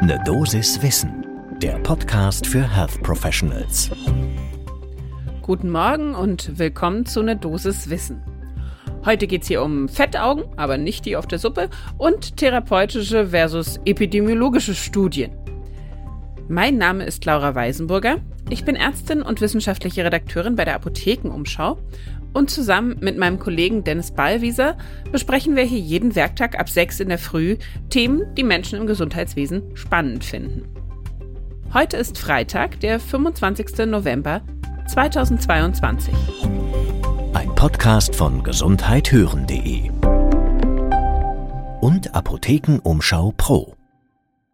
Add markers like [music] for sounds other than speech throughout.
Ne Dosis Wissen, der Podcast für Health Professionals. Guten Morgen und willkommen zu Ne Dosis Wissen. Heute geht es hier um Fettaugen, aber nicht die auf der Suppe, und therapeutische versus epidemiologische Studien. Mein Name ist Laura Weisenburger. Ich bin Ärztin und wissenschaftliche Redakteurin bei der Apothekenumschau und zusammen mit meinem Kollegen Dennis Ballwieser besprechen wir hier jeden Werktag ab 6 in der Früh Themen, die Menschen im Gesundheitswesen spannend finden. Heute ist Freitag, der 25. November 2022. Ein Podcast von gesundheithören.de und Apothekenumschau Pro.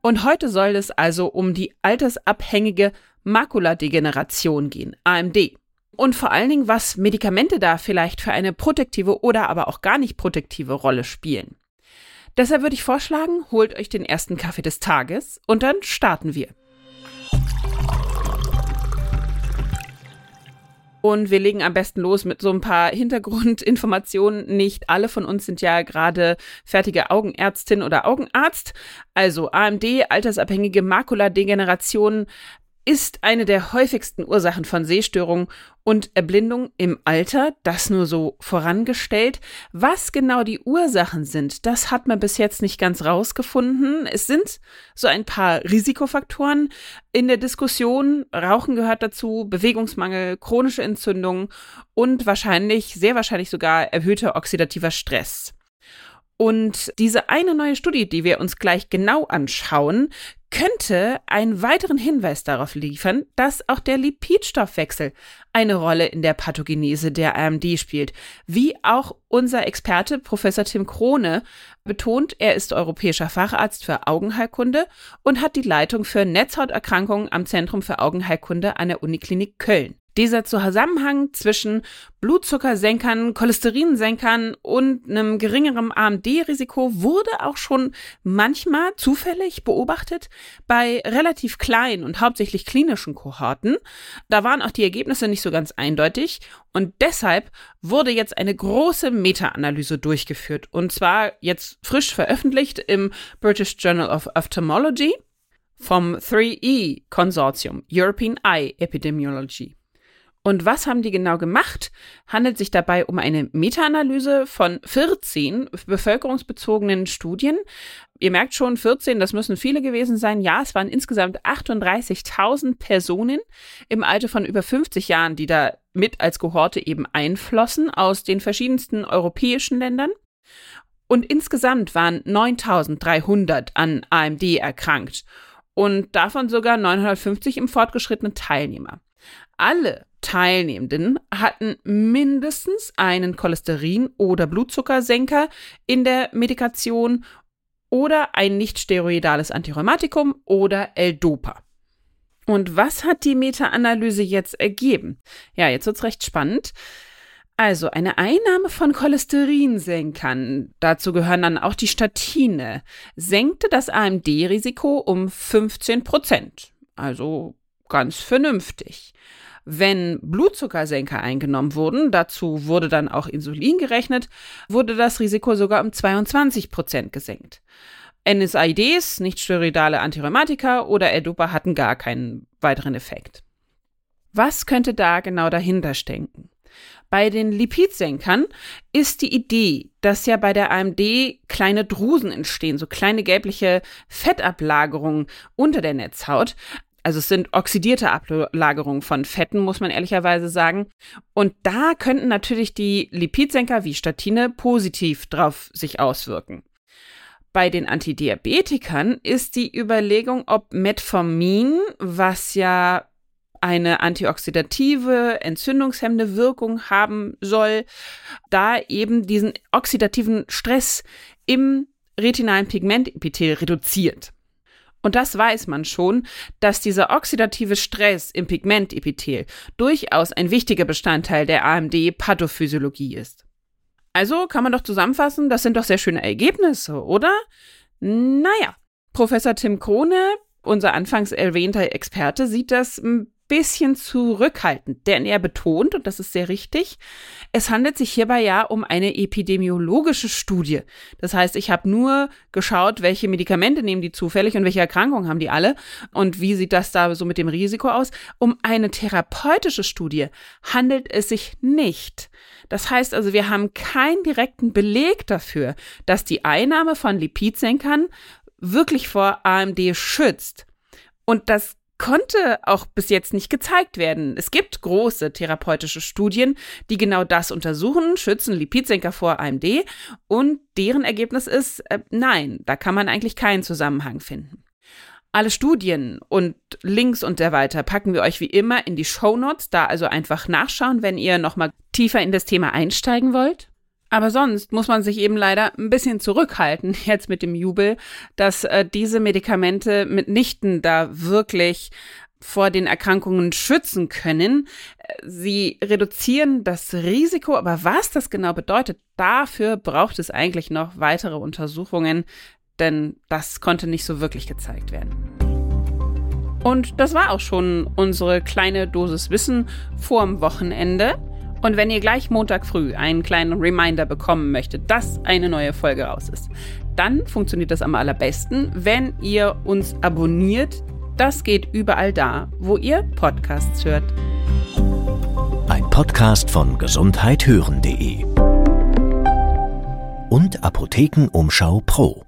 Und heute soll es also um die altersabhängige Makuladegeneration gehen, AMD. Und vor allen Dingen, was Medikamente da vielleicht für eine protektive oder aber auch gar nicht protektive Rolle spielen. Deshalb würde ich vorschlagen, holt euch den ersten Kaffee des Tages und dann starten wir. Und wir legen am besten los mit so ein paar Hintergrundinformationen. Nicht alle von uns sind ja gerade fertige Augenärztin oder Augenarzt. Also AMD, altersabhängige Makuladegeneration, ist eine der häufigsten Ursachen von Sehstörungen und Erblindung im Alter, das nur so vorangestellt. Was genau die Ursachen sind, das hat man bis jetzt nicht ganz rausgefunden. Es sind so ein paar Risikofaktoren in der Diskussion. Rauchen gehört dazu, Bewegungsmangel, chronische Entzündung und wahrscheinlich, sehr wahrscheinlich sogar erhöhter oxidativer Stress. Und diese eine neue Studie, die wir uns gleich genau anschauen, könnte einen weiteren Hinweis darauf liefern, dass auch der Lipidstoffwechsel eine Rolle in der Pathogenese der AMD spielt. Wie auch unser Experte Professor Tim Krone betont, er ist europäischer Facharzt für Augenheilkunde und hat die Leitung für Netzhauterkrankungen am Zentrum für Augenheilkunde an der Uniklinik Köln. Dieser Zusammenhang zwischen Blutzuckersenkern, Cholesterinsenkern und einem geringeren AMD-Risiko wurde auch schon manchmal zufällig beobachtet bei relativ kleinen und hauptsächlich klinischen Kohorten. Da waren auch die Ergebnisse nicht so ganz eindeutig und deshalb wurde jetzt eine große Meta-Analyse durchgeführt und zwar jetzt frisch veröffentlicht im British Journal of Ophthalmology vom 3E Consortium European Eye Epidemiology. Und was haben die genau gemacht? Handelt sich dabei um eine Meta-Analyse von 14 bevölkerungsbezogenen Studien. Ihr merkt schon, 14, das müssen viele gewesen sein. Ja, es waren insgesamt 38.000 Personen im Alter von über 50 Jahren, die da mit als Kohorte eben einflossen aus den verschiedensten europäischen Ländern. Und insgesamt waren 9.300 an AMD erkrankt und davon sogar 950 im fortgeschrittenen Teilnehmer. Alle Teilnehmenden hatten mindestens einen Cholesterin- oder Blutzuckersenker in der Medikation oder ein nicht-steroidales Antirheumatikum oder L-Dopa. Und was hat die Meta-Analyse jetzt ergeben? Ja, jetzt wird's recht spannend. Also eine Einnahme von Cholesterinsenkern, dazu gehören dann auch die Statine, senkte das AMD-Risiko um 15 Prozent. Also ganz vernünftig. Wenn Blutzuckersenker eingenommen wurden, dazu wurde dann auch Insulin gerechnet, wurde das Risiko sogar um 22 Prozent gesenkt. NSAIDs, nicht steroidale Antirheumatika oder L-Dopa hatten gar keinen weiteren Effekt. Was könnte da genau dahinter stecken? Bei den Lipidsenkern ist die Idee, dass ja bei der AMD kleine Drusen entstehen, so kleine gelbliche Fettablagerungen unter der Netzhaut, also es sind oxidierte Ablagerungen von Fetten, muss man ehrlicherweise sagen. Und da könnten natürlich die Lipidsenker wie Statine positiv drauf sich auswirken. Bei den Antidiabetikern ist die Überlegung, ob Metformin, was ja eine antioxidative, entzündungshemmende Wirkung haben soll, da eben diesen oxidativen Stress im retinalen Pigmentepithel reduziert. Und das weiß man schon, dass dieser oxidative Stress im Pigmentepithel durchaus ein wichtiger Bestandteil der AMD-Pathophysiologie ist. Also kann man doch zusammenfassen, das sind doch sehr schöne Ergebnisse, oder? Naja, Professor Tim Krone, unser anfangs erwähnter Experte, sieht das ein bisschen zurückhaltend, denn er betont, und das ist sehr richtig, es handelt sich hierbei ja um eine epidemiologische Studie. Das heißt, ich habe nur geschaut, welche Medikamente nehmen die zufällig und welche Erkrankungen haben die alle und wie sieht das da so mit dem Risiko aus. Um eine therapeutische Studie handelt es sich nicht. Das heißt also, wir haben keinen direkten Beleg dafür, dass die Einnahme von Lipidsenkern wirklich vor AMD schützt. Und das konnte auch bis jetzt nicht gezeigt werden. Es gibt große therapeutische Studien, die genau das untersuchen, schützen Lipidsenker vor AMD und deren Ergebnis ist, äh, nein, da kann man eigentlich keinen Zusammenhang finden. Alle Studien und Links und der weiter packen wir euch wie immer in die Show Notes, da also einfach nachschauen, wenn ihr nochmal tiefer in das Thema einsteigen wollt. Aber sonst muss man sich eben leider ein bisschen zurückhalten [laughs] jetzt mit dem Jubel, dass äh, diese Medikamente mitnichten da wirklich vor den Erkrankungen schützen können. Sie reduzieren das Risiko, aber was das genau bedeutet, dafür braucht es eigentlich noch weitere Untersuchungen, denn das konnte nicht so wirklich gezeigt werden. Und das war auch schon unsere kleine Dosis Wissen vorm Wochenende. Und wenn ihr gleich Montag früh einen kleinen Reminder bekommen möchtet, dass eine neue Folge raus ist, dann funktioniert das am allerbesten, wenn ihr uns abonniert. Das geht überall da, wo ihr Podcasts hört. Ein Podcast von gesundheithören.de und Apothekenumschau Pro.